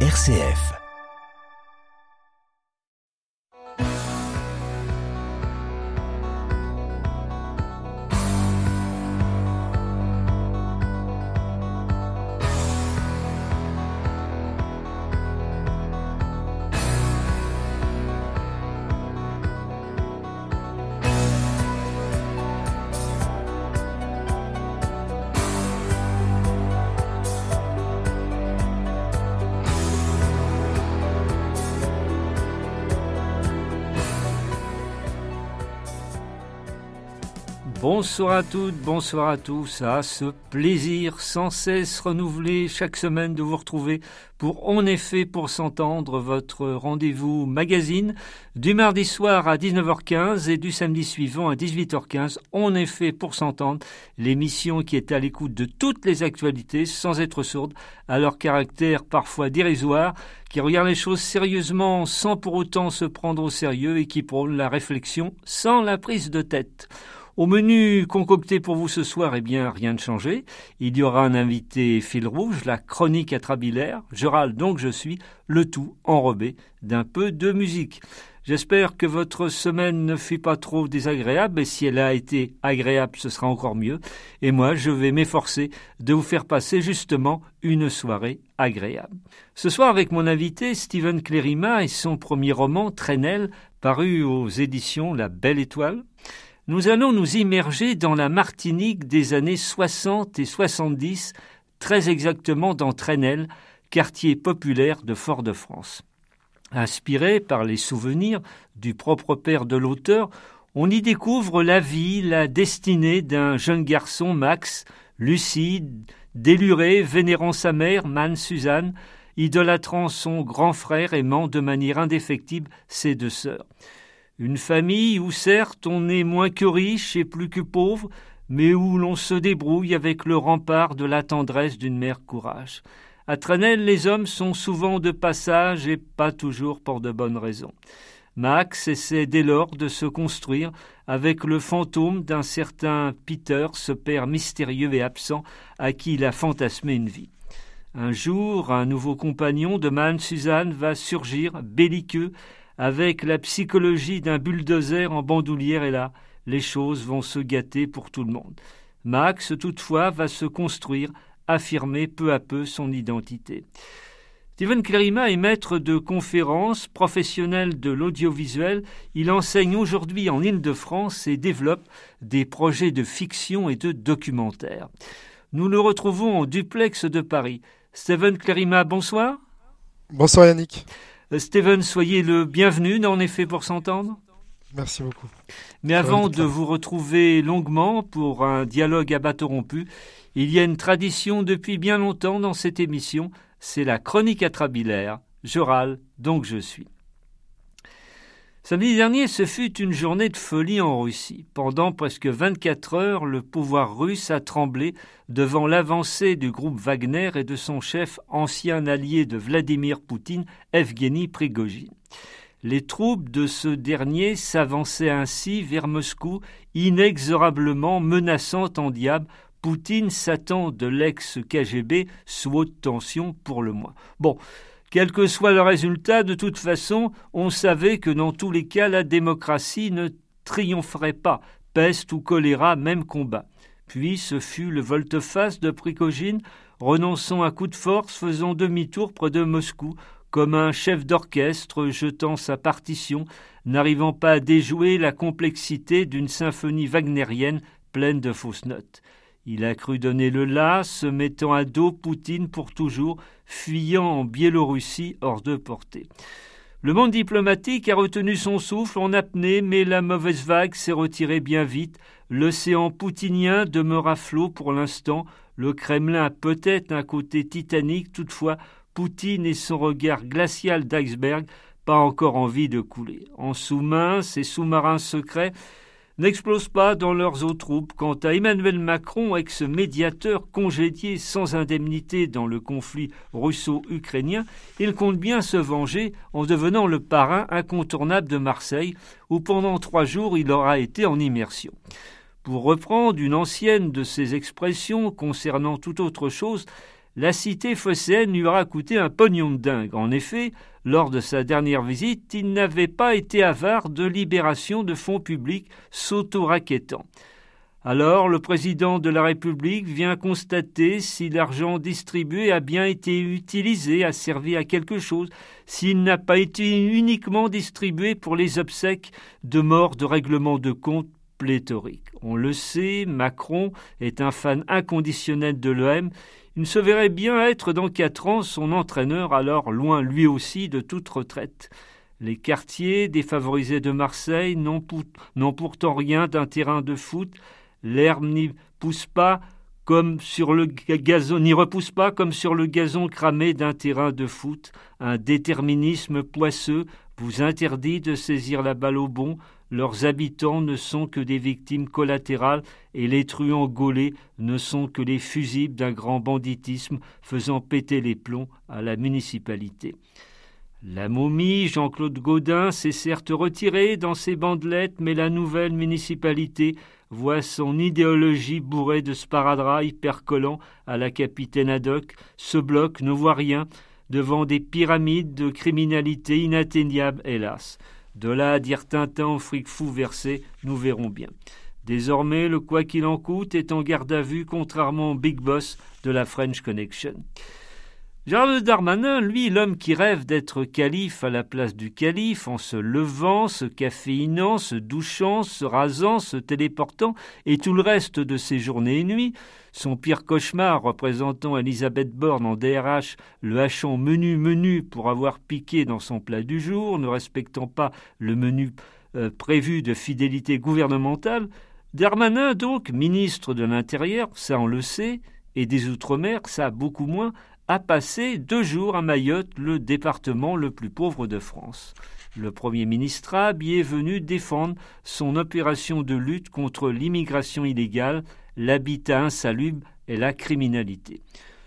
RCF. Bonsoir à toutes, bonsoir à tous. À ce plaisir sans cesse renouvelé chaque semaine de vous retrouver pour En effet pour s'entendre votre rendez-vous magazine du mardi soir à 19h15 et du samedi suivant à 18h15. En effet pour s'entendre, l'émission qui est à l'écoute de toutes les actualités sans être sourde à leur caractère parfois dérisoire, qui regarde les choses sérieusement sans pour autant se prendre au sérieux et qui prône la réflexion sans la prise de tête. Au menu concocté pour vous ce soir, eh bien, rien de changé. Il y aura un invité fil rouge, la chronique atrabilaire. Je râle donc je suis, le tout enrobé d'un peu de musique. J'espère que votre semaine ne fut pas trop désagréable, et si elle a été agréable, ce sera encore mieux. Et moi, je vais m'efforcer de vous faire passer justement une soirée agréable. Ce soir, avec mon invité, Stephen Clérima et son premier roman, Trenel, paru aux éditions La Belle Étoile nous allons nous immerger dans la Martinique des années 60 et 70, très exactement dans Trenel, quartier populaire de Fort-de-France. Inspiré par les souvenirs du propre père de l'auteur, on y découvre la vie, la destinée d'un jeune garçon, Max, lucide, déluré, vénérant sa mère, Man Suzanne, idolâtrant son grand frère, aimant de manière indéfectible ses deux sœurs. Une famille où certes on est moins que riche et plus que pauvre, mais où l'on se débrouille avec le rempart de la tendresse d'une mère courage. À Trenel, les hommes sont souvent de passage et pas toujours pour de bonnes raisons. Max essaie dès lors de se construire avec le fantôme d'un certain Peter, ce père mystérieux et absent à qui il a fantasmé une vie. Un jour, un nouveau compagnon de Man Suzanne va surgir, belliqueux, avec la psychologie d'un bulldozer en bandoulière, et là, les choses vont se gâter pour tout le monde. Max, toutefois, va se construire, affirmer peu à peu son identité. Steven Clérima est maître de conférences, professionnel de l'audiovisuel. Il enseigne aujourd'hui en Île-de-France et développe des projets de fiction et de documentaire. Nous le retrouvons en duplex de Paris. Steven Clérima, bonsoir. Bonsoir Yannick. Euh, Steven, soyez le bienvenu, en effet, pour s'entendre. Merci beaucoup. Mais avant de vous retrouver longuement pour un dialogue à bateau rompu, il y a une tradition depuis bien longtemps dans cette émission, c'est la chronique atrabilaire. Je râle, donc je suis. Samedi dernier, ce fut une journée de folie en Russie. Pendant presque 24 heures, le pouvoir russe a tremblé devant l'avancée du groupe Wagner et de son chef ancien allié de Vladimir Poutine, Evgeny Prigogine. Les troupes de ce dernier s'avançaient ainsi vers Moscou, inexorablement menaçant en diable Poutine s'attend de l'ex-KGB sous haute tension pour le moins. Bon, quel que soit le résultat, de toute façon, on savait que dans tous les cas, la démocratie ne triompherait pas, peste ou choléra, même combat. Puis ce fut le volte-face de Prigogine, renonçant à coup de force, faisant demi-tour près de Moscou, comme un chef d'orchestre jetant sa partition, n'arrivant pas à déjouer la complexité d'une symphonie wagnérienne pleine de fausses notes. Il a cru donner le là, se mettant à dos Poutine pour toujours, fuyant en Biélorussie hors de portée. Le monde diplomatique a retenu son souffle en apnée, mais la mauvaise vague s'est retirée bien vite. L'océan poutinien demeure flot pour l'instant. Le Kremlin a peut-être un côté titanique, toutefois, Poutine et son regard glacial d'iceberg pas encore envie de couler. En sous-main, ces sous-marins secrets n'explosent pas dans leurs eaux troupes. Quant à Emmanuel Macron, ex-médiateur congédié sans indemnité dans le conflit russo-ukrainien, il compte bien se venger en devenant le parrain incontournable de Marseille, où pendant trois jours il aura été en immersion. Pour reprendre une ancienne de ses expressions concernant toute autre chose, la cité phocéenne lui aura coûté un pognon de dingue. En effet, lors de sa dernière visite, il n'avait pas été avare de libération de fonds publics s'auto-raquettant. Alors le président de la République vient constater si l'argent distribué a bien été utilisé, a servi à quelque chose, s'il n'a pas été uniquement distribué pour les obsèques de mort de règlement de compte pléthorique. On le sait, Macron est un fan inconditionnel de l'OM. Il se verrait bien être dans quatre ans son entraîneur, alors loin lui aussi de toute retraite. Les quartiers défavorisés de Marseille n'ont pourtant rien d'un terrain de foot, L'herbe n'y repousse pas comme sur le gazon cramé d'un terrain de foot. Un déterminisme poisseux vous interdit de saisir la balle au bon. Leurs habitants ne sont que des victimes collatérales et les truands gaulés ne sont que les fusibles d'un grand banditisme faisant péter les plombs à la municipalité. La momie, Jean-Claude Gaudin, s'est certes retiré dans ses bandelettes, mais la nouvelle municipalité voit son idéologie bourrée de sparadrap hypercollant à la capitaine Haddock, ce bloc ne voit rien devant des pyramides de criminalité inatteignables, hélas. De là à dire Tintin fric fou versé, nous verrons bien. Désormais, le quoi qu'il en coûte est en garde à vue, contrairement au big boss de la French Connection. Gérald Darmanin, lui, l'homme qui rêve d'être calife à la place du calife, en se levant, se caféinant, se douchant, se rasant, se téléportant, et tout le reste de ses journées et nuits, son pire cauchemar représentant Elisabeth Borne en DRH, le hachant menu menu pour avoir piqué dans son plat du jour, ne respectant pas le menu euh, prévu de fidélité gouvernementale, Darmanin, donc, ministre de l'Intérieur, ça on le sait, et des Outre-mer, ça beaucoup moins, a passé deux jours à Mayotte, le département le plus pauvre de France. Le Premier ministre y est venu défendre son opération de lutte contre l'immigration illégale, l'habitat insalubre et la criminalité.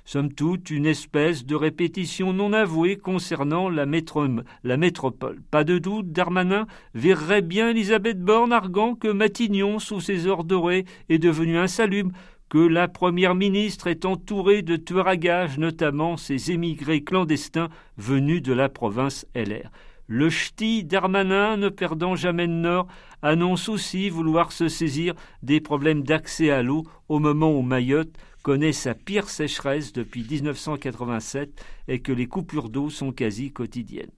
Somme toute, une espèce de répétition non avouée concernant la, métropole. Pas de doute, Darmanin verrait bien Elisabeth Borne arguant que Matignon, sous ses ors dorés, est devenu insalubre, que la première ministre est entourée de tueurs à gages, notamment ces émigrés clandestins venus de la province LR. Le ch'ti Darmanin, ne perdant jamais de nord, annonce aussi vouloir se saisir des problèmes d'accès à l'eau au moment où Mayotte connaît sa pire sécheresse depuis 1987 et que les coupures d'eau sont quasi quotidiennes.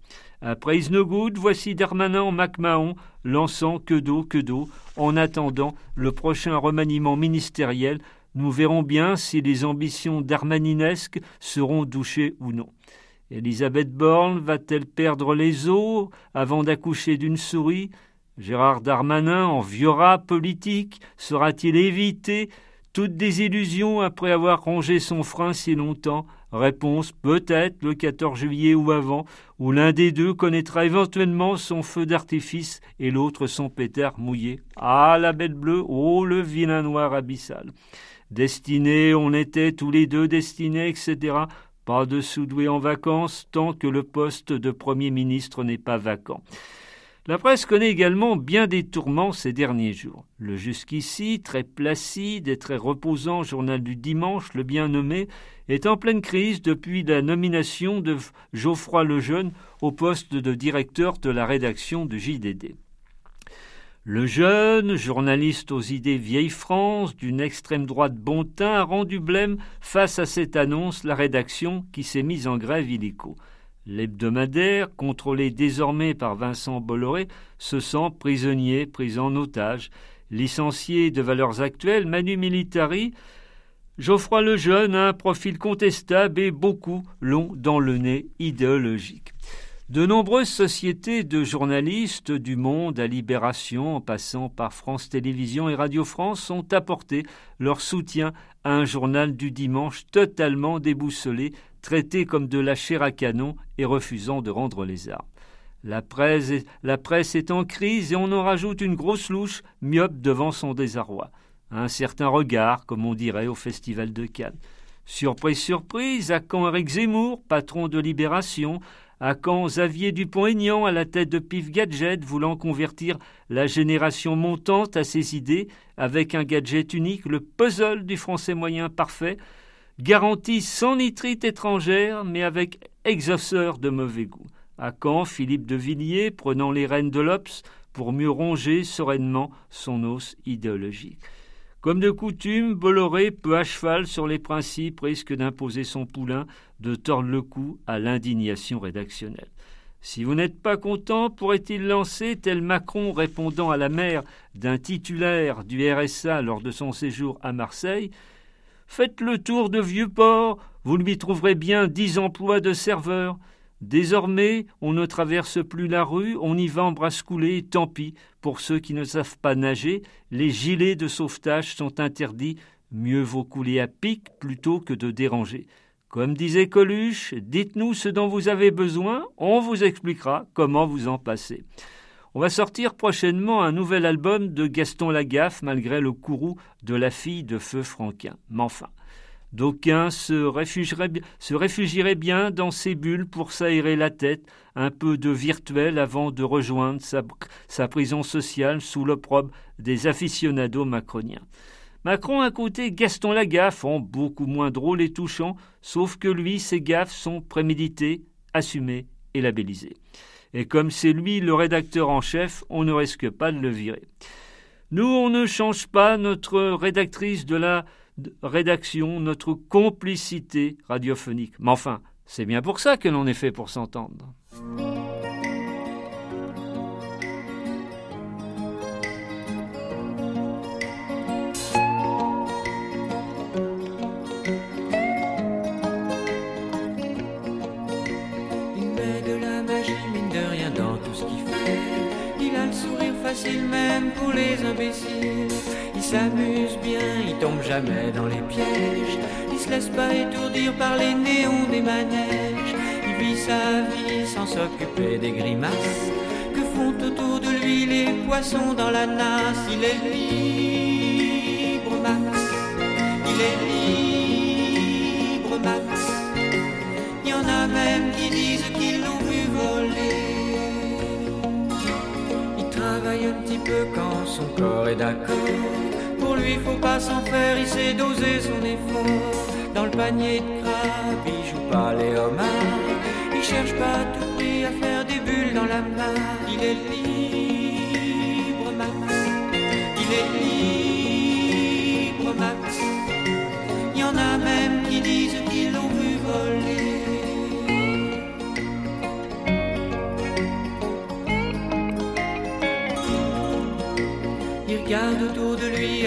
Après Is No Good, voici Darmanin en MacMahon lançant que d'eau, que d'eau, en attendant le prochain remaniement ministériel nous verrons bien si les ambitions darmaninesques seront douchées ou non. Elisabeth Borne va-t-elle perdre les os avant d'accoucher d'une souris? Gérard Darmanin, en viora politique, sera-t-il évité? Toute désillusion après avoir rongé son frein si longtemps? Réponse peut-être le 14 juillet ou avant, où l'un des deux connaîtra éventuellement son feu d'artifice et l'autre son pétard mouillé. Ah, la bête bleue, oh, le vilain noir abyssal. Destinés, on était tous les deux destinés, etc. Pas de soudoué en vacances tant que le poste de Premier ministre n'est pas vacant. La presse connaît également bien des tourments ces derniers jours. Le jusqu'ici, très placide et très reposant journal du dimanche, le bien nommé, est en pleine crise depuis la nomination de Geoffroy Lejeune au poste de directeur de la rédaction de JDD. Le jeune, journaliste aux idées vieille France, d'une extrême droite bon teint, a rendu blême face à cette annonce la rédaction qui s'est mise en grève illico. L'hebdomadaire, contrôlé désormais par Vincent Bolloré, se sent prisonnier, pris en otage. Licencié de valeurs actuelles, Manu Militari, Geoffroy Lejeune a un profil contestable et beaucoup l'ont dans le nez idéologique. De nombreuses sociétés de journalistes du Monde à Libération, en passant par France Télévisions et Radio France, ont apporté leur soutien à un journal du dimanche totalement déboussolé, traité comme de la chair à canon et refusant de rendre les armes. La presse, est, en crise et on en rajoute une grosse louche, myope devant son désarroi. Un certain regard, comme on dirait au Festival de Cannes. Surprise, surprise, à quand Eric Zemmour, patron de Libération, à quand Xavier Dupont-Aignan à la tête de Pif Gadget voulant convertir la génération montante à ses idées avec un gadget unique, le puzzle du français moyen parfait Garantie sans nitrite étrangère, mais avec exauceur de mauvais goût. À Caen, Philippe de Villiers, prenant les rênes de l'Obs pour mieux ronger sereinement son os idéologique. Comme de coutume, Bolloré, peu à cheval sur les principes, risque d'imposer son poulain, de tordre le cou à l'indignation rédactionnelle. Si vous n'êtes pas content, pourrait-il lancer, tel Macron répondant à la mère d'un titulaire du RSA lors de son séjour à Marseille? Faites le tour de Vieux-Port, vous lui trouverez bien dix emplois de serveur. Désormais, on ne traverse plus la rue, on y va en bras coulés, tant pis, pour ceux qui ne savent pas nager, les gilets de sauvetage sont interdits, mieux vaut couler à pic plutôt que de déranger. Comme disait Coluche, dites-nous ce dont vous avez besoin, on vous expliquera comment vous en passer. On va sortir prochainement un nouvel album de Gaston Lagaffe malgré le courroux de la fille de Feu Franquin. Mais enfin, d'aucuns se réfugieraient, bien dans ces bulles pour s'aérer la tête, un peu de virtuel avant de rejoindre sa, prison sociale sous l'opprobre des aficionados macroniens. Macron a côté Gaston Lagaffe en beaucoup moins drôle et touchant, sauf que lui, ses gaffes sont préméditées, assumées et labellisées. Et comme c'est lui le rédacteur en chef, on ne risque pas de le virer. Nous, on ne change pas notre rédactrice de la rédaction, notre complicité radiophonique. Mais enfin, c'est bien pour ça que l'on est fait pour s'entendre. facile même pour les imbéciles. Il s'amuse bien, il tombe jamais dans les pièges. Il se laisse pas étourdir par les néons des manèges. Il vit sa vie sans s'occuper des grimaces que font autour de lui les poissons dans la nasse. Il est libre, Max. Il est libre, Max. Il y en a même qui disent qu'ils l'ont vu voler travaille un petit peu quand son corps est d'accord. Pour lui, faut pas s'en faire, il sait doser son effort. Dans le panier de crabe, il joue pas les homards. Il cherche pas à tout prix à faire des bulles dans la main. Il est libre, Max. Il est libre, Max. Il y en a même qui disent qu'ils l'ont vu voler. regarde autour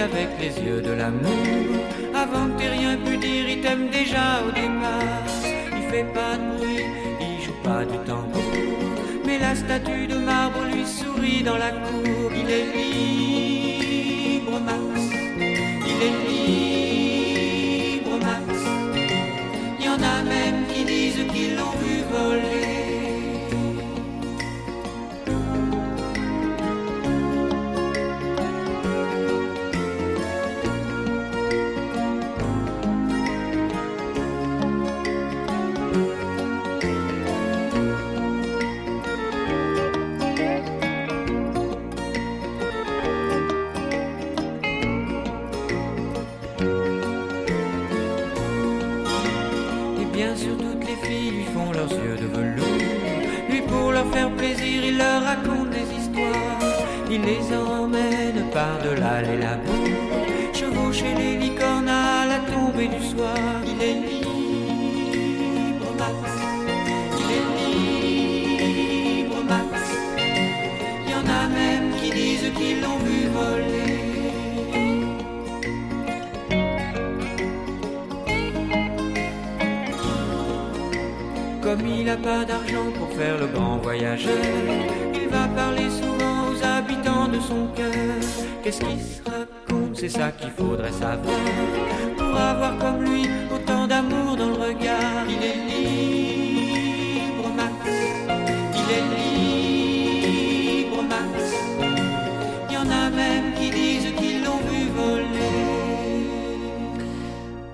avec les yeux de l'amour. Avant que t'aies rien pu dire, il t'aime déjà au départ. Il fait pas de bruit, il joue pas du tambour. Mais la statue de marbre lui sourit dans la cour. Il est libre, Max. Il est libre,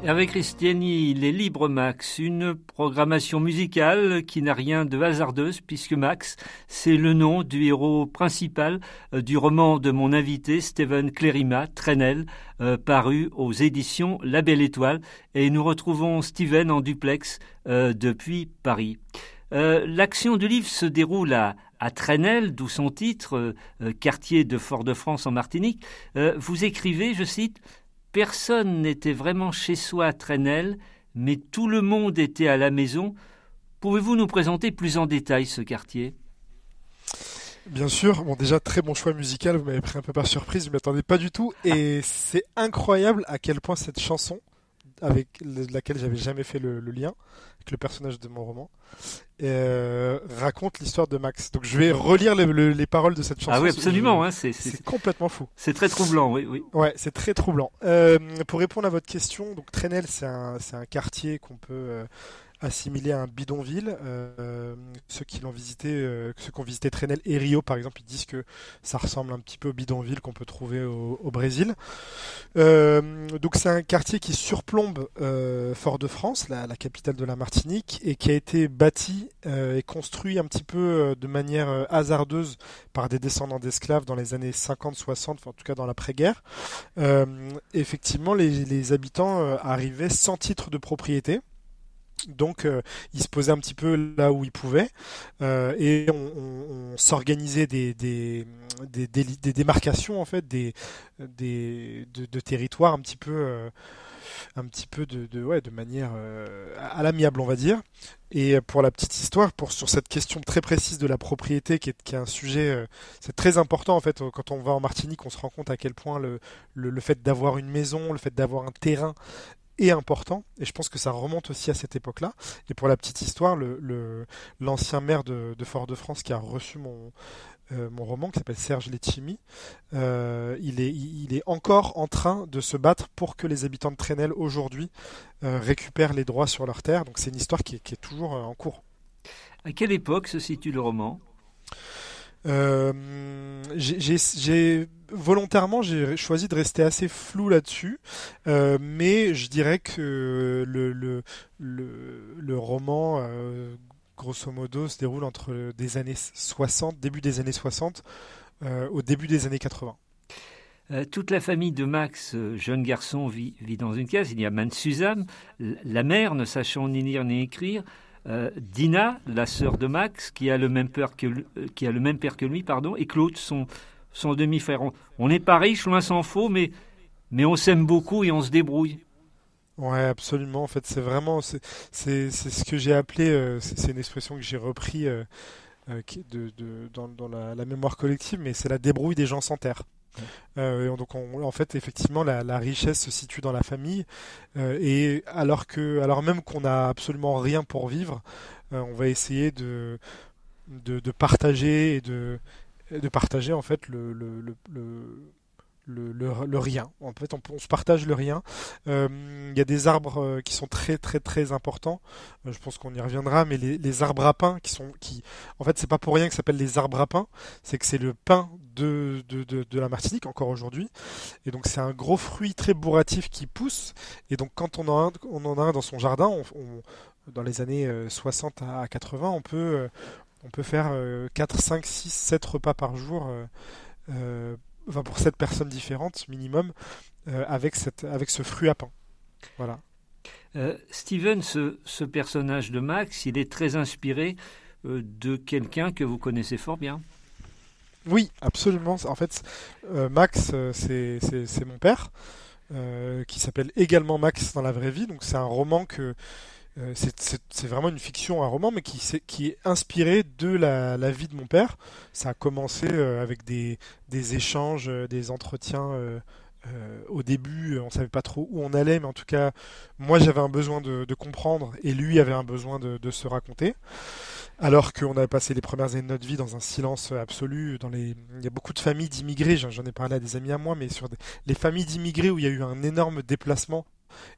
Avec Christiani, les Libres Max, une programmation musicale qui n'a rien de hasardeuse puisque Max, c'est le nom du héros principal euh, du roman de mon invité Steven Clérima, Trenel, euh, paru aux éditions La Belle Étoile. Et nous retrouvons Steven en duplex euh, depuis Paris. L'action du livre se déroule à, à Trenel, d'où son titre, quartier de Fort-de-France en Martinique. vous écrivez, je cite, Personne n'était vraiment chez soi à Trenel, mais tout le monde était à la maison. Pouvez-vous nous présenter plus en détail ce quartier? Bien sûr, bon déjà très bon choix musical, vous m'avez pris un peu par surprise, je ne m'attendais pas du tout. Et c'est incroyable à quel point cette chanson avec laquelle j'avais jamais fait le, lien, avec le personnage de mon roman, euh, raconte l'histoire de Max. Donc je vais relire les, paroles de cette chanson. Ah oui, absolument, hein, c'est complètement fou. C'est très troublant, oui, oui. Ouais, c'est très troublant. Euh, pour répondre à votre question, donc Trenel, c'est un, un, quartier qu'on peut euh, assimilé à un bidonville. Euh, ceux qui l'ont visité, euh, ceux qui ont visité Trenel et Rio par exemple, ils disent que ça ressemble un petit peu au bidonville qu'on peut trouver au, Brésil. Euh, donc c'est un quartier qui surplombe Fort-de-France, la, la, capitale de la Martinique, et qui a été bâti et construit un petit peu de manière hasardeuse par des descendants d'esclaves dans les années 50-60, en tout cas dans l'après-guerre. effectivement, les, les habitants arrivaient sans titre de propriété. Donc, euh, il se posait un petit peu là où il pouvait euh, et on, s'organisait des, des, démarcations en fait, des, des de, territoires un petit peu, euh, un petit peu de, ouais, de manière à l'amiable, on va dire. Et pour la petite histoire, pour sur cette question très précise de la propriété, qui est, qui est un sujet, c'est très important en fait. Quand on va en Martinique, on se rend compte à quel point le, le, le fait d'avoir une maison, le fait d'avoir un terrain est important, et je pense que ça remonte aussi à cette époque-là. Et pour la petite histoire, l'ancien maire de, Fort-de-France qui a reçu mon, euh, roman, qui s'appelle Serge Letchimi, euh, il, est, il est encore en train de se battre pour que les habitants de Trenel aujourd'hui euh, récupèrent les droits sur leur terre. Donc c'est une histoire qui est, toujours en cours. À quelle époque se situe le roman? J'ai volontairement j'ai choisi de rester assez flou là-dessus, euh, mais je dirais que le, roman, euh, grosso modo, se déroule entre des années 60, début des années 60, euh, au début des années 80. toute la famille de Max, jeune garçon, vit, dans une case. Il y a Man Suzanne, la mère, ne sachant ni lire ni écrire, Dina, la sœur de Max, qui a le même père que, qui a le même père que lui, pardon, et Claude, son, demi-frère. On n'est pas riche, loin s'en faut, mais, mais on s'aime beaucoup et on se débrouille. Ouais, absolument. En fait, c'est vraiment, c'est ce que j'ai appelé, euh, c'est une expression que j'ai repris euh, euh, de, de, dans, dans la, mémoire collective, mais c'est la débrouille des gens sans terre. Donc en fait effectivement la, richesse se situe dans la famille et alors que alors même qu'on n'a absolument rien pour vivre on va essayer de, de, partager et de de partager en fait le, le, le, rien. En fait, on, se partage le rien. Euh, il y a des arbres euh, qui sont très très très importants. Euh, je pense qu'on y reviendra, mais les, arbres à pain qui sont, qui, en fait, c'est pas pour rien que ça s'appelle les arbres à pain. C'est que c'est le pain de, la Martinique encore aujourd'hui. Et donc c'est un gros fruit très bourratif qui pousse. Et donc quand on en a un, on en a un dans son jardin, dans les années 60 à 80, on peut on peut faire 4, 5, 6, 7 repas par jour, euh, euh, pour 7 personnes différentes minimum, euh, avec, cette, avec ce fruit à pain. Voilà. Steven, ce, personnage de Max, il est très inspiré de quelqu'un que vous connaissez fort bien. Oui, absolument. En fait, Max, c'est mon père, qui s'appelle également Max dans la vraie vie. Donc c'est un roman que euh, c'est vraiment une fiction, un roman, mais qui, est inspiré de la, vie de mon père. Ça a commencé euh, avec des, échanges, euh, des entretiens. au début, on savait pas trop où on allait, mais en tout cas, moi j'avais un besoin de, comprendre et lui avait un besoin de, se raconter. Alors qu'on avait passé les premières années de notre vie dans un silence absolu, dans les, il y a beaucoup de familles d'immigrés, j'en ai parlé à des amis à moi, mais sur les familles d'immigrés où il y a eu un énorme déplacement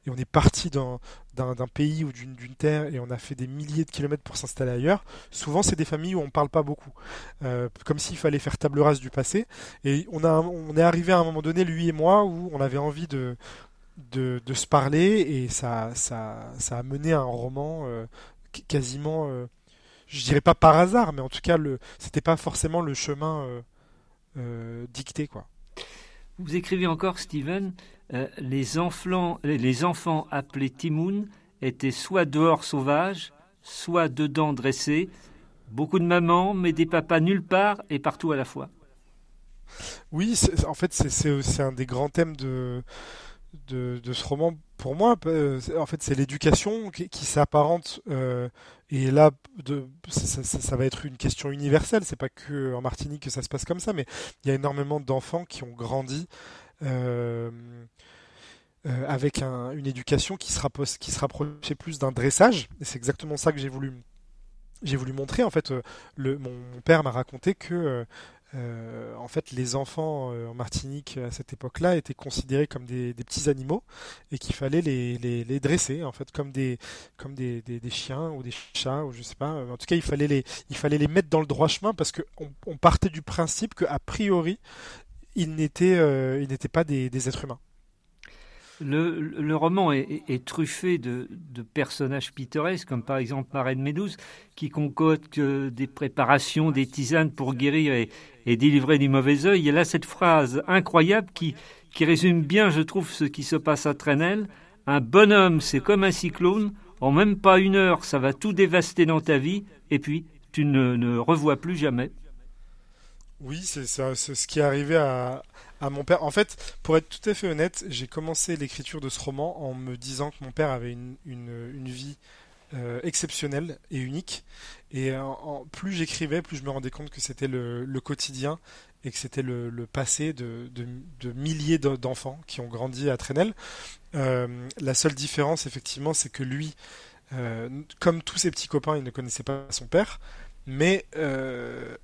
et on est parti d'un pays ou d'une terre et on a fait des milliers de kilomètres pour s'installer ailleurs, souvent c'est des familles où on ne parle pas beaucoup, euh, comme s'il fallait faire table rase du passé. Et on, a, on est arrivé à un moment donné, lui et moi, où on avait envie de, de, de, se parler et ça, ça, ça a mené à un roman quasiment, je dirais pas par hasard, mais en tout cas, le, c'était pas forcément le chemin dicté, quoi. Vous écrivez encore, Steven, les, enfants, les enfants appelés Timoun étaient soit dehors sauvages, soit dedans dressés, beaucoup de mamans, mais des papas nulle part et partout à la fois. Oui, en fait, c'est un des grands thèmes de, de, ce roman pour moi. Euh, en fait, c'est l'éducation qui, s'apparente. Euh, et là, ça, va être une question universelle. C'est pas que en Martinique que ça se passe comme ça, mais il y a énormément d'enfants qui ont grandi. Euh, avec une éducation qui se, qui rapprochait plus d'un dressage. Et c'est exactement ça que j'ai voulu, j'ai voulu montrer. En fait, mon, père m'a raconté que euh, en fait, les enfants euh, en Martinique à cette époque-là étaient considérés comme des, petits animaux et qu'il fallait les, dresser, en fait, comme des chiens ou des chats ou je sais pas. En tout cas, il fallait les mettre dans le droit chemin parce qu'on on partait du principe qu'a priori ils n'étaient euh, pas des êtres humains. Le, roman est, truffé de, personnages pittoresques, comme par exemple Marraine Médouze, qui concocte des préparations, des tisanes pour guérir et, délivrer du mauvais œil. Et là, cette phrase incroyable qui, résume bien, je trouve, ce qui se passe à Trenel. Un bonhomme, c'est comme un cyclone. En même pas une heure, ça va tout dévaster dans ta vie, et puis tu ne, ne revois plus jamais. Oui, c'est ce qui est arrivé à, mon père. En fait, pour être tout à fait honnête, j'ai commencé l'écriture de ce roman en me disant que mon père avait une, une, vie euh, exceptionnelle et unique. Et plus j'écrivais, plus je me rendais compte que c'était le, quotidien et que c'était le, passé de, de, milliers d'enfants qui ont grandi à Trenel. Euh, la seule différence, effectivement, c'est que lui, euh, comme tous ses petits copains, il ne connaissait pas son père mais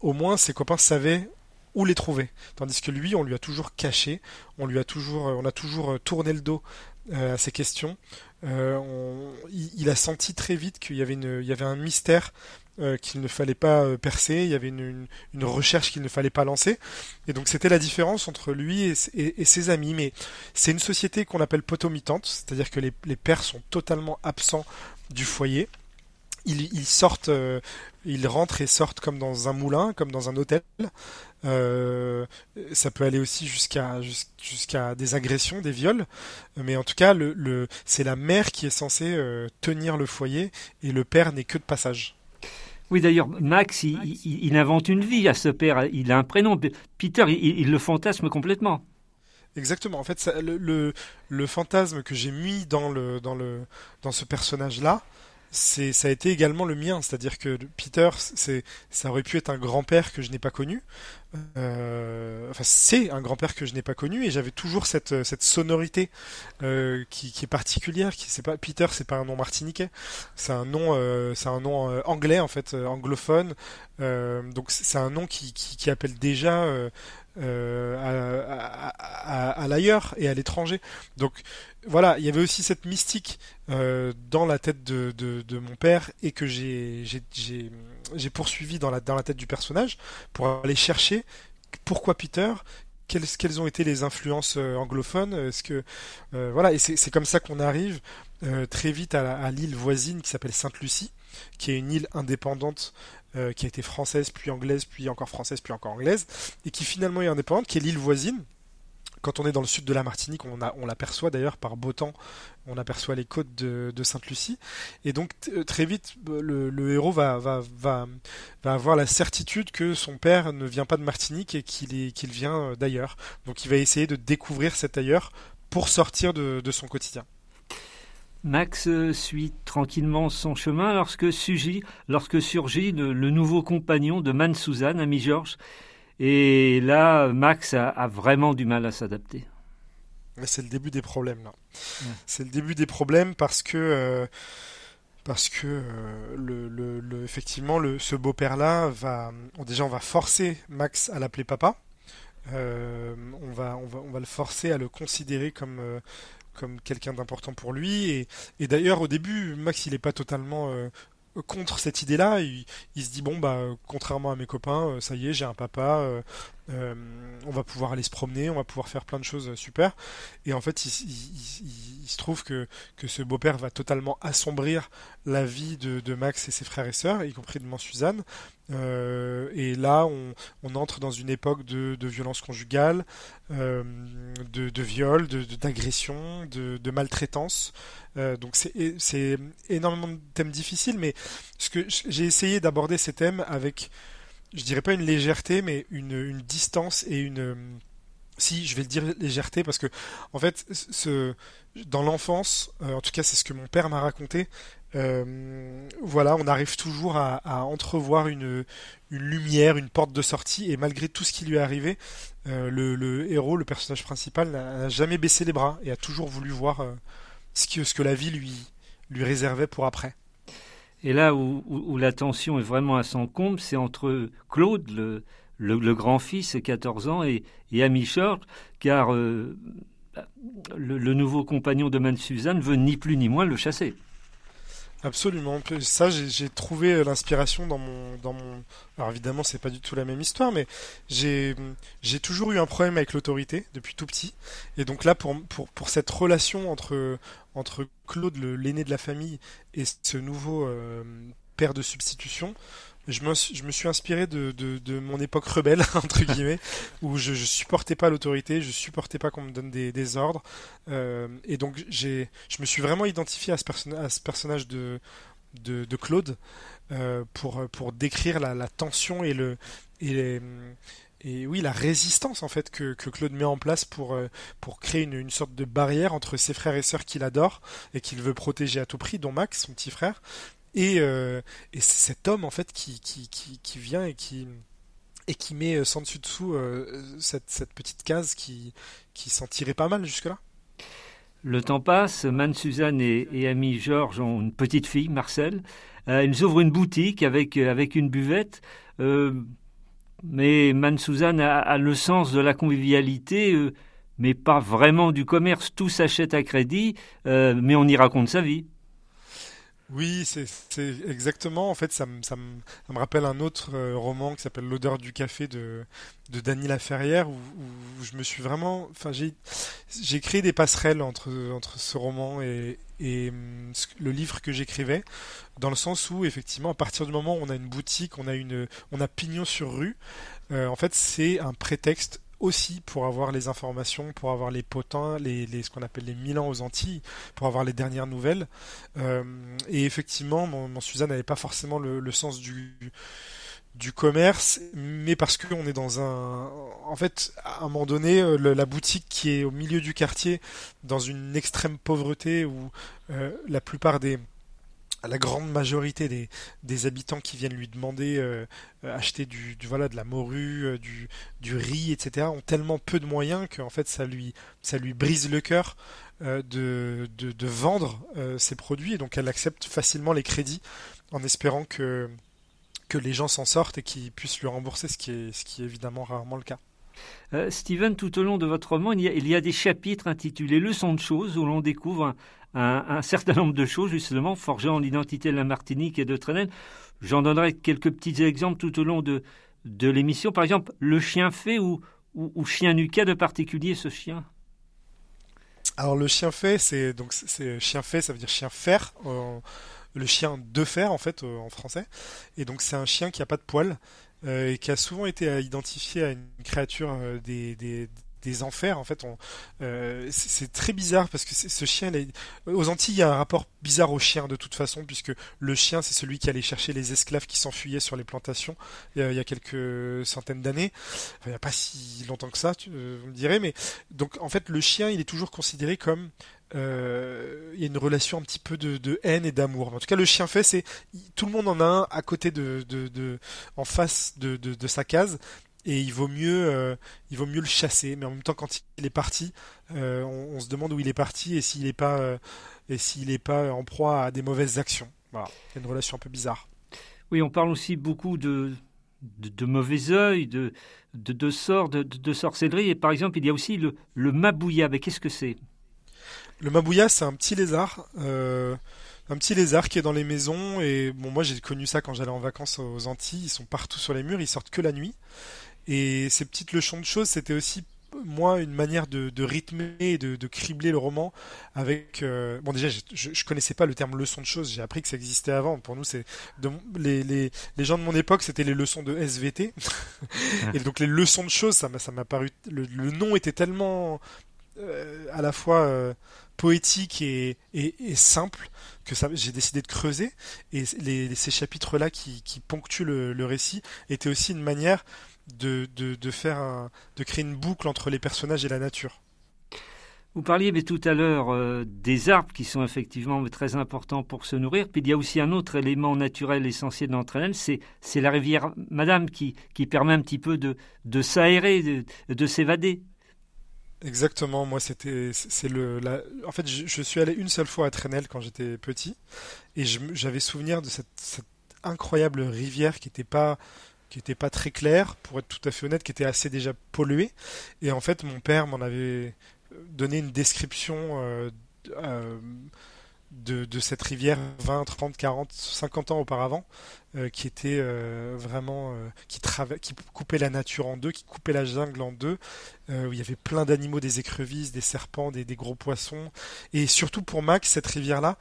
au moins ses copains savaient où les trouver. Tandis que lui, on lui a toujours caché, on lui a toujours, on a toujours euh, tourné le dos euh, à ses questions. il, a senti très vite qu'il y avait une, il y avait un mystère qu'il ne fallait pas percer, il y avait une, recherche qu'il ne fallait pas lancer. Et donc c'était la différence entre lui et, ses amis. Mais c'est une société qu'on appelle potomitante, c'est-à-dire que les, pères sont totalement absents du foyer ils, sortent, euh, ils rentrent et sortent comme dans un moulin, comme dans un hôtel. Euh, ça peut aller aussi jusqu'à jusqu'à des agressions, des viols. Mais en tout cas, le, c'est la mère qui est censée euh, tenir le foyer et le père n'est que de passage. Oui, d'ailleurs, Max, il, invente une vie à ce père. Il a un prénom. Peter, il, le fantasme complètement. Exactement. En fait, le, le, fantasme que j'ai mis dans, le, dans, le, dans ce personnage-là, c'est ça a été également le mien, c'est-à-dire que Peter, c'est ça aurait pu être un grand-père que je n'ai pas connu. Euh, enfin, c'est un grand-père que je n'ai pas connu et j'avais toujours cette cette sonorité euh, qui, qui, est particulière. Qui c'est pas Peter, c'est pas un nom martiniquais, c'est un nom euh, c'est un nom euh, anglais en fait, euh, anglophone. donc c'est un nom qui, qui, qui appelle déjà euh, à, l'ailleurs et à l'étranger. Donc voilà, il y avait aussi cette mystique euh, dans la tête de, mon père et que j'ai poursuivi dans la, tête du personnage pour aller chercher pourquoi Peter, quelles, ont été les influences euh, anglophones Est-ce que voilà et c'est comme ça qu'on arrive très vite à l'île voisine qui s'appelle Sainte-Lucie, qui est une île indépendante euh, qui a été française, puis anglaise, puis encore française, puis encore anglaise, et qui finalement est indépendante, qui est l'île voisine. Quand on est dans le sud de la Martinique, on, on l'aperçoit d'ailleurs par beau temps, on aperçoit les côtes de, Sainte-Lucie. Et donc euh, très vite, le, héros va, va, va, va, avoir la certitude que son père ne vient pas de Martinique et qu'il, vient euh, d'ailleurs. Donc il va essayer de découvrir cet ailleurs pour sortir de son quotidien. Max suit tranquillement son chemin lorsque surgit, lorsque surgit le, nouveau compagnon de Man Suzanne, ami Georges. Et là, Max a, vraiment du mal à s'adapter. C'est le début des problèmes là. C'est le début des problèmes parce que euh, parce que euh, le, effectivement le, ce beau père là va déjà on va forcer Max à l'appeler papa. Euh, on, va, on, va, on va le forcer à le considérer comme comme quelqu'un d'important pour lui. Et, d'ailleurs, au début, Max, il n'est pas totalement euh, contre cette idée-là. Il, se dit bon bah, contrairement à mes copains, euh, ça y est, j'ai un papa. Euh, on va pouvoir aller se promener, on va pouvoir faire plein de choses super. Et en fait, il, se trouve que, que ce beau-père va totalement assombrir la vie de, Max et ses frères et sœurs, y compris de Suzanne. Euh, et là, on, entre dans une époque de, violence conjugale, euh, de, de, viol, d'agression, de, maltraitance. donc c'est énormément de thèmes difficiles, mais j'ai essayé d'aborder ces thèmes avec je dirais pas une légèreté, mais une, distance et une. Si, je vais dire légèreté parce que, en fait, dans l'enfance, euh, en tout cas, c'est ce que mon père m'a raconté. Euh, voilà, on arrive toujours à, entrevoir une, lumière, une porte de sortie, et malgré tout ce qui lui est arrivé, euh, le, héros, le personnage principal, n'a jamais baissé les bras et a toujours voulu voir euh, ce, que, la vie lui réservait pour après. Et là où, la tension est vraiment à son comble, c'est entre Claude, le, le, grand-fils, 14 ans, et, et Amy Short, car euh, le, nouveau compagnon de Man Suzanne veut ni plus ni moins le chasser. Absolument. Ça, j'ai trouvé euh, l'inspiration dans mon, dans mon. Alors évidemment, c'est pas du tout la même histoire, mais j'ai j'ai toujours eu un problème avec l'autorité depuis tout petit. Et donc là, pour pour pour cette relation entre entre Claude, l'aîné de la famille, et ce nouveau euh, père de substitution, je me, je me suis inspiré de, de, mon époque rebelle, entre guillemets, où je, je supportais pas l'autorité, je supportais pas qu'on me donne des, des ordres. Euh, et donc, j'ai, je me suis vraiment identifié à ce, à ce personnage de, de, de Claude euh, pour, pour décrire la, la tension et, le, et, les, et oui, la résistance en fait que, que Claude met en place pour, euh, pour créer une, une, sorte de barrière entre ses frères et sœurs qu'il adore et qu'il veut protéger à tout prix, dont Max, son petit frère, et, euh, et cet homme en fait qui, qui, qui, qui, vient et qui et qui met euh, sans dessus dessous cette, cette, petite case qui, qui s'en tirait pas mal jusque-là. Le temps passe, Man Suzanne et, et Ami Georges ont une petite fille, Marcel. Ils ouvrent une boutique avec, avec une buvette. Euh, mais Man Suzanne a, a, le sens de la convivialité, euh, mais pas vraiment du commerce. Tout s'achète à crédit, mais on y raconte sa vie. Oui, c'est exactement. En fait, ça me, ça ça me rappelle un autre euh, roman qui s'appelle L'odeur du café de, de Dany Laferrière, où, où je me suis vraiment. Enfin, j'ai créé des passerelles entre, entre ce roman et, et hum, le livre que j'écrivais, dans le sens où, effectivement, à partir du moment où on a une boutique, on a, une, on a pignon sur rue, euh, en fait, c'est un prétexte aussi pour avoir les informations, pour avoir les potins, les, ce qu'on appelle les Milan aux Antilles, pour avoir les dernières nouvelles. Euh, et effectivement, mon, Suzanne n'avait pas forcément le, sens du du commerce, mais parce qu'on est dans un, en fait, à un moment donné, euh, la boutique qui est au milieu du quartier, dans une extrême pauvreté où euh, la plupart des la grande majorité des, des, habitants qui viennent lui demander euh, euh acheter du, voilà de la morue, euh, du, du, riz, etc. ont tellement peu de moyens qu'en fait ça lui ça lui brise le cœur euh, de, de, vendre ses produits et donc elle accepte facilement les crédits en espérant que que les gens s'en sortent et qu'ils puissent lui rembourser, ce qui est ce qui est évidemment rarement le cas. Steven, tout au long de votre roman, il y, a, il y a des chapitres intitulés Leçons de choses où l'on découvre un, certain nombre de choses, justement, forgeant l'identité de la Martinique et de Trenel. J'en donnerai quelques petits exemples tout au long de, de l'émission. Par exemple, le chien fait ou, chien nu. Qu'a de particulier ce chien? Alors, le chien fait, c'est donc c'est chien fait, ça veut dire chien fer. Le chien de fer, en fait, euh, en français. Et donc, c'est un chien qui a pas de poils. Euh, et qui a souvent été identifié à une créature euh, des, des, des enfers. En fait, euh, c'est très bizarre parce que ce chien, aux Antilles, il y a un rapport bizarre au chien de toute façon, puisque le chien, c'est celui qui allait chercher les esclaves qui s'enfuyaient sur les plantations il y a, quelques centaines d'années. Enfin, il n'y a pas si longtemps que ça, tu, euh, vous me direz, mais donc en fait, le chien, il est toujours considéré comme euh, il y a une relation un petit peu de, haine et d'amour. En tout cas, le chien fait, c'est tout le monde en a un à côté de, en face de, sa case, et il vaut mieux euh, il vaut mieux le chasser. Mais en même temps quand il est parti euh, on, on, se demande où il est parti et s'il n'est pas euh, et s'il n'est pas en proie à des mauvaises actions. Voilà. Il y a une relation un peu bizarre. Oui on parle aussi beaucoup de de, de mauvais œil de de, de sorts de, de, sorcellerie. Et par exemple il y a aussi le, le mabouya. Mais qu'est-ce que c'est? Le mabouya c'est un petit lézard un petit lézard qui est dans les maisons. Et bon moi j'ai connu ça quand j'allais en vacances aux Antilles. Ils sont partout sur les murs. Ils sortent que la nuit Et ces petites leçons de choses, c'était aussi moi une manière de, rythmer et de, cribler le roman avec euh, bon déjà je, je, connaissais pas le terme leçon de choses j'ai appris que ça existait avant. Pour nous c'est les, les, les, gens de mon époque c'était les leçons de SVT et donc les leçons de choses ça m'a ça m'a paru le, nom était tellement euh, à la fois euh, poétique et, et, simple que ça j'ai décidé de creuser. Et les, ces chapitres là qui, qui ponctuent le, le récit étaient aussi une manière de, de, faire de créer une boucle entre les personnages et la nature. Vous parliez mais tout à l'heure euh, des arbres qui sont effectivement très importants pour se nourrir. Puis il y a aussi un autre élément naturel essentiel d'entre elles, c'est, c'est la rivière Madame qui, qui permet un petit peu de, de s'aérer, de, de s'évader. Exactement, moi c'était c'est le la... en fait je, suis allé une seule fois à Trenel quand j'étais petit et j'avais souvenir de cette, cette incroyable rivière qui n'était pas qui n'était pas très clair, pour être tout à fait honnête, qui était assez déjà pollué. Et en fait, mon père m'en avait donné une description euh, euh, de, cette rivière 20, 30, 40, 50 ans auparavant, euh, qui était vraiment qui, qui coupait la nature en deux, qui coupait la jungle en deux, où il y avait plein d'animaux, des écrevisses, des serpents, des, des, gros poissons. Et surtout pour Max, cette rivière-là,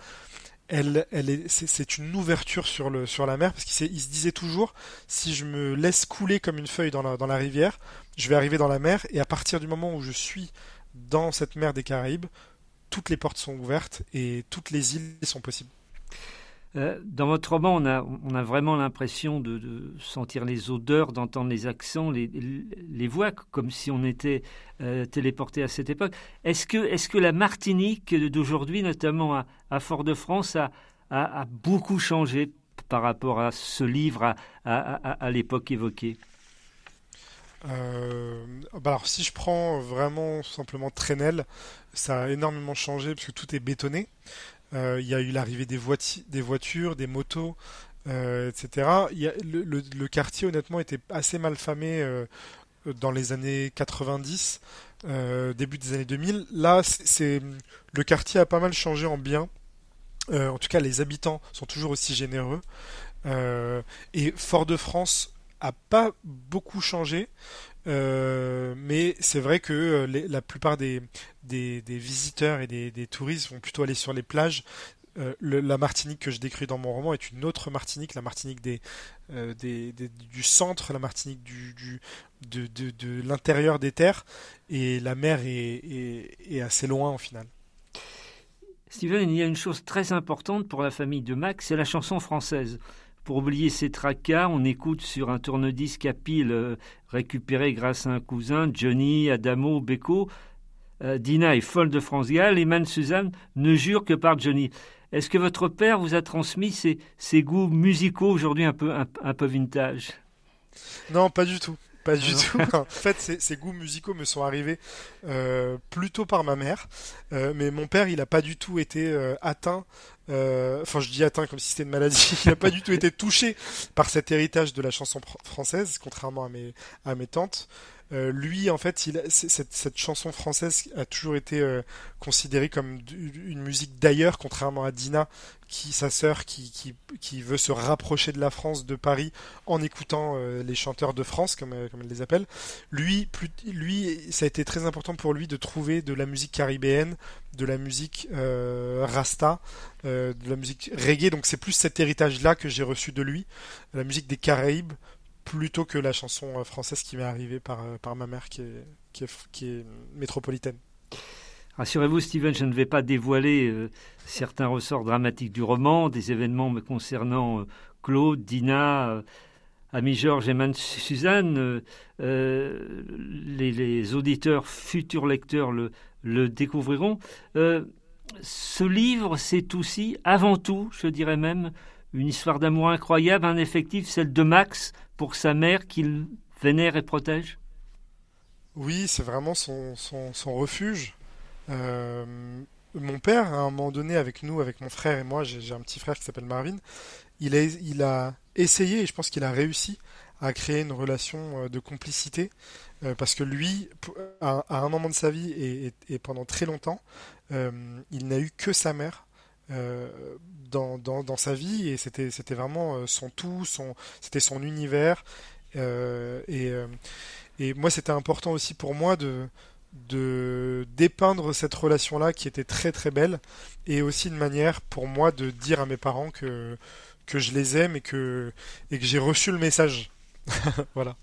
elle, est, c'est, une ouverture sur le, sur la mer parce qu'il il se disait toujours, si je me laisse couler comme une feuille dans la, dans la rivière, je vais arriver dans la mer et à partir du moment où je suis dans cette mer des Caraïbes, toutes les portes sont ouvertes et toutes les îles sont possibles. Euh, dans votre roman, on a, vraiment l'impression de, sentir les odeurs, d'entendre les accents, les, voix, comme si on était euh, téléporté à cette époque. Est-ce que, la Martinique d'aujourd'hui, notamment à, Fort-de-France, a, a, beaucoup changé par rapport à ce livre à, l'époque évoquée? Euh, bah alors si je prends vraiment simplement Trenel, ça a énormément changé parce que tout est bétonné. Euh, il y a eu l'arrivée des, voitures, des motos, euh, etc. le, quartier, honnêtement, était assez mal famé euh, dans les années 90, début des années 2000. Là, le quartier a pas mal changé en bien. en tout cas, les habitants sont toujours aussi généreux. et Fort-de-France a pas beaucoup changé. Euh, mais c'est vrai que euh, la plupart des, des, visiteurs et des, touristes vont plutôt aller sur les plages. Euh, la Martinique que je décris dans mon roman est une autre Martinique, la Martinique des, du centre, la Martinique du, du de, de, l'intérieur des terres, et la mer est, est, assez loin au final. Steven, il y a une chose très importante pour la famille de Max, c'est la chanson française. Pour oublier ses tracas, on écoute sur un tourne-disque à pile euh, récupéré grâce à un cousin, Johnny, Adamo, Beko. Euh, Dina est folle de France Gall et Man Suzanne ne jure que par Johnny. Est-ce que votre père vous a transmis ses, goûts musicaux aujourd'hui un peu, un peu vintage? Non, pas du tout. Pas du tout. en fait, ces, goûts musicaux me sont arrivés euh, plutôt par ma mère. Euh, mais mon père, il n'a pas du tout été euh, atteint. Enfin, je dis atteint comme si c'était une maladie. Il n'a pas du tout été touché par cet héritage de la chanson française, contrairement à mes, à mes tantes. Euh, lui, en fait, il, cette, cette, chanson française a toujours été euh, considérée comme une musique d'ailleurs, contrairement à Dina, qui sa sœur, qui, qui, qui, veut se rapprocher de la France, de Paris, en écoutant euh, les chanteurs de France, comme, comme elle les appelle. Lui, plus, lui, ça a été très important pour lui de trouver de la musique caribéenne, de la musique rasta, de la musique reggae. Donc c'est plus cet héritage-là que j'ai reçu de lui, la musique des Caraïbes plutôt que la chanson euh, française qui m'est arrivée par, euh, par ma mère qui est, qui est, métropolitaine. Rassurez-vous, Steven, je ne vais pas dévoiler euh, certains ressorts dramatiques du roman, des événements me concernant Claude, Dina, Ami Georges et Man Suzanne. Les, les, auditeurs, futurs lecteurs le, le découvriront. ce livre, c'est aussi, avant tout, je dirais même, une histoire d'amour incroyable, un celle de Max, pour sa mère qu'il vénère et protège? Oui, c'est vraiment son, refuge. Euh, mon père, à un moment donné, avec nous, avec mon frère et moi, j'ai un petit frère qui s'appelle Marvin, il a, essayé, et je pense qu'il a réussi, à créer une relation euh, de complicité, euh, parce que lui, à, un moment de sa vie et, pendant très longtemps, il n'a eu que sa mère dans, dans, dans, sa vie et c'était c'était vraiment euh, son tout, son c'était son univers et, et moi, c'était important aussi pour moi de de dépeindre cette relation-là qui était très très belle et aussi une manière pour moi de dire à mes parents que que je les aime et que et que j'ai reçu le message. voilà.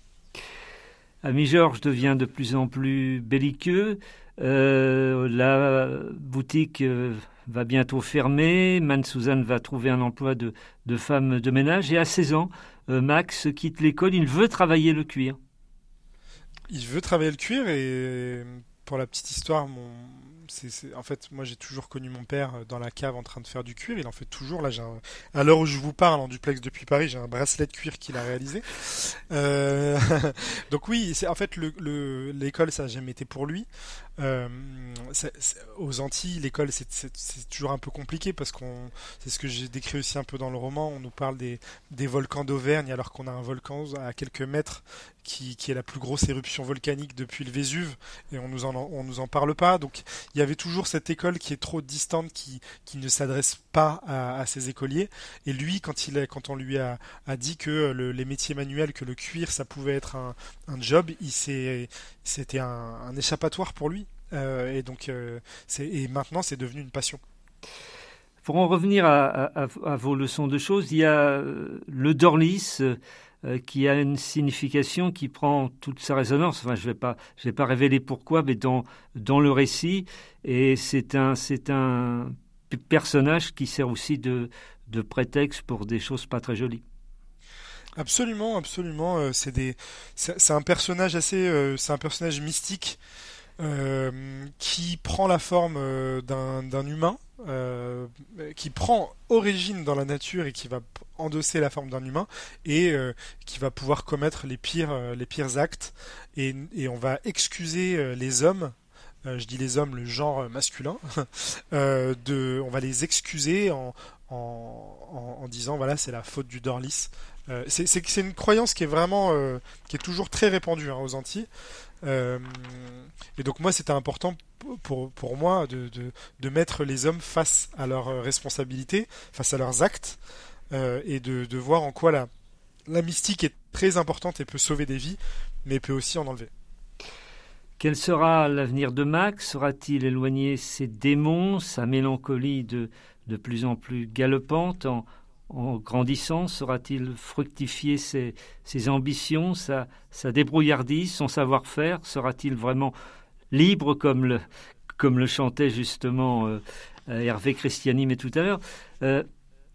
Ami Georges devient de plus en plus belliqueux. Euh, la boutique euh, va bientôt fermer. Man Suzanne va trouver un emploi de, femme de ménage. Et à 16 ans, euh, Max quitte l'école. Il veut travailler le cuir. Il veut travailler le cuir et pour la petite histoire, en fait, moi j'ai toujours connu mon père dans la cave en train de faire du cuir. Il en fait toujours. Là, j'ai à l'heure où je vous parle en duplex depuis Paris, j'ai un bracelet de cuir qu'il a réalisé. Donc oui, en fait le, l'école ça n'a jamais été pour lui. Euh, aux Antilles, l'école c'est, toujours un peu compliqué parce qu'on, c'est ce que j'ai décrit aussi un peu dans le roman. On nous parle des, des volcans d'Auvergne alors qu'on a un volcan à quelques mètres qui, qui, est la plus grosse éruption volcanique depuis le Vésuve et on nous en on nous en parle pas. Donc il y avait toujours cette école qui est trop distante, qui, qui ne s'adresse pas à, à, ses écoliers. Et lui, quand il est, quand on lui a, a dit que le, les métiers manuels, que le cuir, ça pouvait être un, un job, il c'était un, un, échappatoire pour lui. Euh, et donc, euh, et maintenant, c'est devenu une passion. Pour en revenir à, à, à, vos leçons de choses, il y a euh, le Dorlis qui a une signification qui prend toute sa résonance. Enfin, je ne vais pas, je vais pas révéler pourquoi, mais dans dans le récit, et c'est un c'est un personnage qui sert aussi de de prétexte pour des choses pas très jolies. Absolument, absolument. C'est des, c'est un personnage assez, c'est un personnage mystique qui prend la forme euh, d'un humain, euh, qui prend origine dans la nature et qui va endosser la forme d'un humain et qui va pouvoir commettre les pires, les pires actes. Et, et on va excuser les hommes je dis les hommes, le genre masculin, euh, de, on va les excuser en, en, en, disant voilà c'est la faute du Dorlis. Euh, c'est une croyance qui est vraiment euh, qui est toujours très répandue hein, aux Antilles. Euh, et donc moi c'était important pour, pour moi de, de, mettre les hommes face à leurs responsabilités, face à leurs actes, euh, et de, de voir en quoi la, la mystique est très importante et peut sauver des vies, mais peut aussi en enlever. Quel sera l'avenir de Max? Sera-t-il éloigné ses démons, sa mélancolie de, de plus en plus galopante en grandissant Sera-t-il fructifier ses, ses ambitions, sa, sa, débrouillardise, son savoir-faire? Sera-t-il vraiment libre comme le, comme le chantait justement euh, Hervé Christiani mais tout à l'heure? Euh,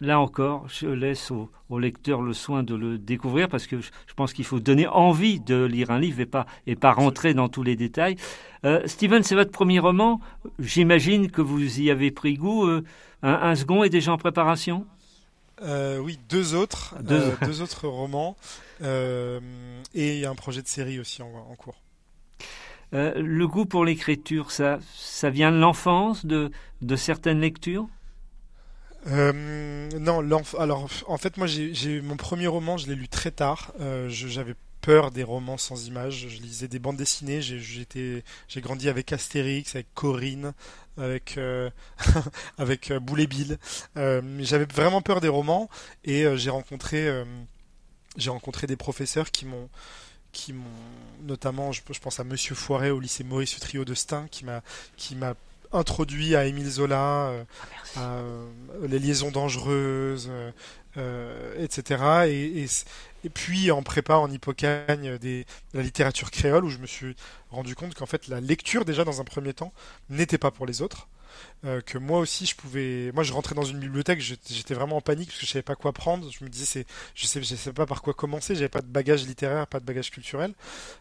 Là encore, je laisse au, au, lecteur le soin de le découvrir parce que je, je pense qu'il faut donner envie de lire un livre et pas, et pas rentrer dans tous les détails. Euh, Steven, c'est votre premier roman. J'imagine que vous y avez pris goût. Euh, un, un second est déjà en préparation? Euh, oui, deux autres, deux, euh, deux autres romans euh, et un projet de série aussi en, en cours. Euh, le goût pour l'écriture, ça, ça vient de l'enfance, de, de certaines lectures? Euh, Non, alors en fait, moi, j'ai mon premier roman, je l'ai lu très tard. J'avais peur des romans sans images. Je lisais des bandes dessinées. J'ai grandi avec Astérix, avec Corinne, avec euh, avec euh, Boulet Bill. Euh, J'avais vraiment peur des romans et j'ai rencontré j'ai rencontré des professeurs qui m'ont qui m'ont notamment je, je, pense à Monsieur Foiret au lycée Maurice Trio de Stein qui m'a qui m'a introduit à Émile Zola, euh, ah, Les Liaisons Dangereuses, etc. Et, et, et, puis en prépa, en hippocagne, des, de la littérature créole, où je me suis rendu compte qu'en fait la lecture déjà dans un premier temps n'était pas pour les autres. Euh, que moi aussi je pouvais moi je rentrais dans une bibliothèque j'étais vraiment en panique parce que je savais pas quoi prendre. Je me disais c'est je sais je sais pas par quoi commencer j'avais pas de bagage littéraire pas de bagage culturel.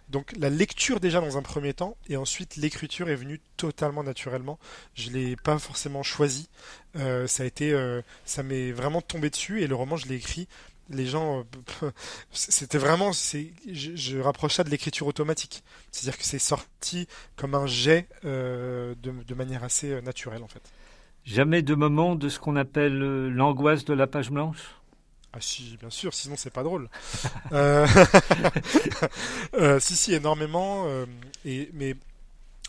Donc la lecture déjà dans un premier temps et ensuite l'écriture est venue totalement naturellement. Je l'ai pas forcément choisi. Euh, ça a été euh, ça m'est vraiment tombé dessus et le roman je l'ai écrit les gens, euh, c'était vraiment, c'est, je, je rapproche ça de l'écriture automatique. C'est-à-dire que c'est sorti comme un jet euh, de, de, manière assez euh, naturelle en fait. Jamais de moment de ce qu'on appelle l'angoisse de la page blanche? Ah si, bien sûr, sinon c'est pas drôle. euh, si, si, énormément. et mais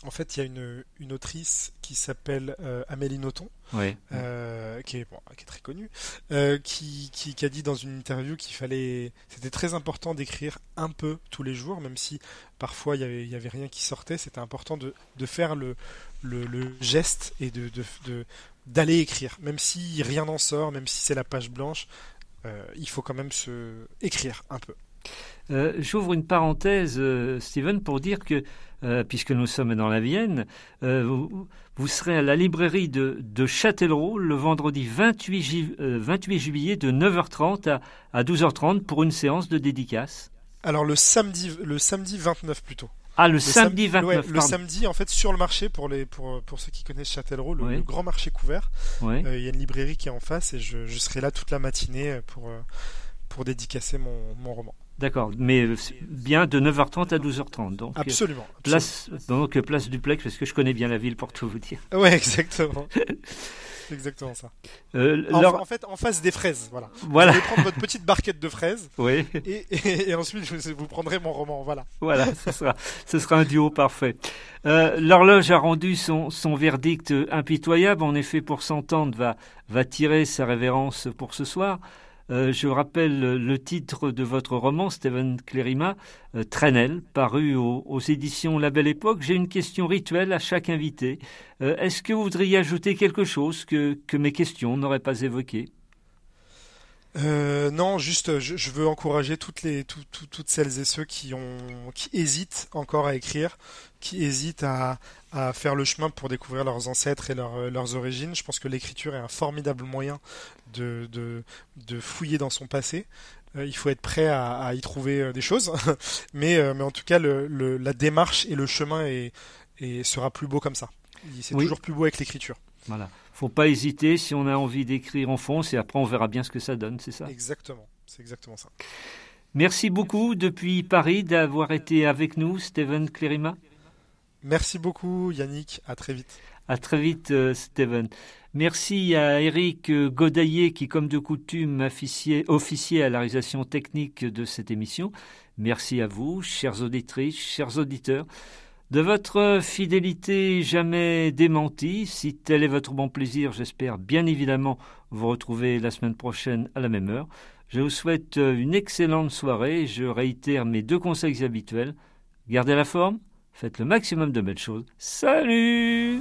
en fait, il y a une, une autrice qui s'appelle euh, Amélie Nothomb, Oui. euh, qui, est, bon, qui est très connue, euh, qui, qui, qui a dit dans une interview qu'il fallait, c'était très important d'écrire un peu tous les jours, même si parfois il y avait, y avait rien qui sortait. C'était important de, de faire le, le, le geste et de, de, de- d'aller écrire, même si rien n'en sort, même si c'est la page blanche. il faut quand même se écrire un peu. Euh, J'ouvre une parenthèse, euh, Steven, pour dire que, euh, puisque nous sommes dans la Vienne, euh, vous, vous serez à la librairie de, de Châtellerault le vendredi 28, ju- 28 juillet de 9h30 à, à 12h30 pour une séance de dédicace. Alors le samedi, le samedi 29 plutôt. Ah, le, Le samedi sam- 29, ouais, le samedi, en fait, sur le marché, pour, les, pour, pour ceux qui connaissent Châtellerault, le, Oui. le grand marché couvert, il y a une librairie qui est en face et je, je serai là toute la matinée pour, pour dédicacer mon, mon roman. D'accord, mais bien de 9h30 à 12h30. Donc, euh, Absolument. place, donc euh, place Duplex, parce que je connais bien la ville pour tout vous dire. Ouais, exactement. C'est exactement ça. Euh, En, fait, en face des fraises, voilà. voilà, Vous allez prendre votre petite barquette de fraises oui. et, et, et ensuite vous, vous prendrez mon roman, voilà. Voilà, ce sera, ce sera un duo parfait. Euh, L'horloge a rendu son, son verdict impitoyable. En effet, pour s'entendre, va, va tirer sa révérence pour ce soir. Euh, je rappelle le, titre de votre roman, Stephen Clérima, euh, paru aux, éditions La Belle Époque. J'ai une question rituelle à chaque invité. Euh, Est-ce que vous voudriez ajouter quelque chose que mes questions n'auraient pas évoqué Euh, non, juste, je, veux encourager toutes les, tout- tout- toutes celles et ceux qui ont, qui hésitent encore à écrire, qui hésitent à, faire le chemin pour découvrir leurs ancêtres et leurs, origines. Je pense que l'écriture est un formidable moyen de, fouiller dans son passé. Euh, il faut être prêt à, y trouver euh, des choses, mais, euh, mais en tout cas, le, la démarche et le chemin est- sera plus beau comme ça. C'est Oui. toujours plus beau avec l'écriture. Voilà. Faut pas hésiter. Si on a envie d'écrire, on fonce et après on verra bien ce que ça donne. C'est ça? Exactement, c'est exactement ça. Merci beaucoup depuis Paris d'avoir été avec nous, Steven Clérima. Merci beaucoup, Yannick. À très vite. À très vite, euh, Steven. Merci à Eric Godaillé qui, comme de coutume, officiait, officiait à la réalisation technique de cette émission. Merci à vous, chères auditrices, chers auditeurs, de votre fidélité jamais démentie. Si tel est votre bon plaisir, j'espère bien évidemment vous retrouver la semaine prochaine à la même heure. Je vous souhaite euh, une excellente soirée. Je réitère mes deux conseils habituels. Gardez la forme, faites le maximum de belles choses. Salut